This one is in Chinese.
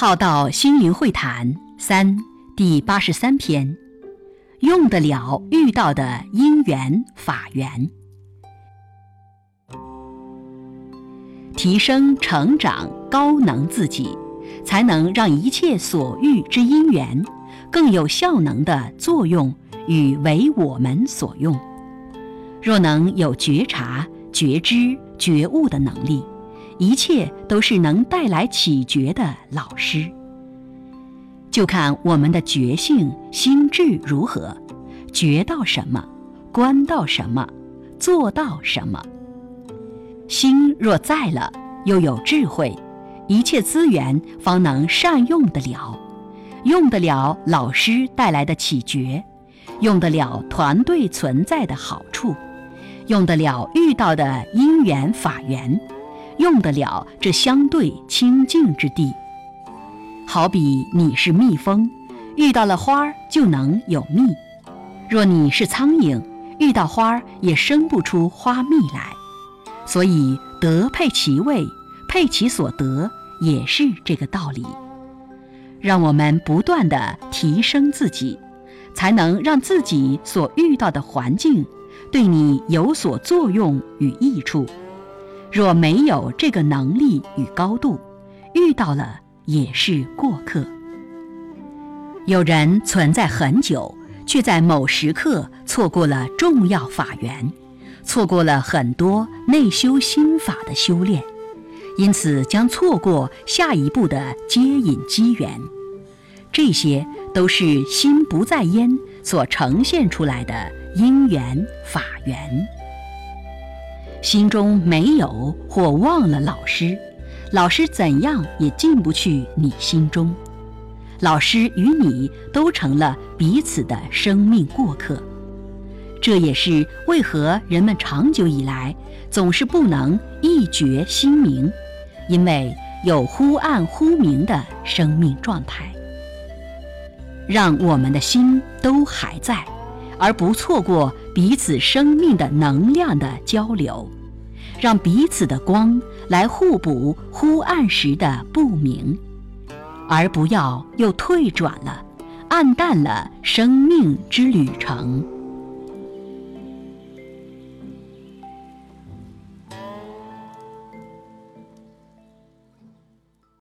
浩道心灵会谈三第八十三篇，用得了遇到的因缘法缘，提升成长高能自己，才能让一切所遇之因缘更有效能的作用与为我们所用。若能有觉察、觉知、觉悟的能力。一切都是能带来启觉的老师，就看我们的觉性心智如何，觉到什么，观到什么，做到什么。心若在了，又有智慧，一切资源方能善用得了，用得了老师带来的启觉，用得了团队存在的好处，用得了遇到的因缘法缘。用得了这相对清净之地，好比你是蜜蜂，遇到了花儿就能有蜜；若你是苍蝇，遇到花儿也生不出花蜜来。所以德配其位，配其所得，也是这个道理。让我们不断的提升自己，才能让自己所遇到的环境对你有所作用与益处。若没有这个能力与高度，遇到了也是过客。有人存在很久，却在某时刻错过了重要法缘，错过了很多内修心法的修炼，因此将错过下一步的接引机缘。这些都是心不在焉所呈现出来的因缘法缘。心中没有或忘了老师，老师怎样也进不去你心中。老师与你都成了彼此的生命过客，这也是为何人们长久以来总是不能一觉心明，因为有忽暗忽明的生命状态。让我们的心都还在。而不错过彼此生命的能量的交流，让彼此的光来互补忽暗时的不明，而不要又退转了，暗淡了生命之旅程。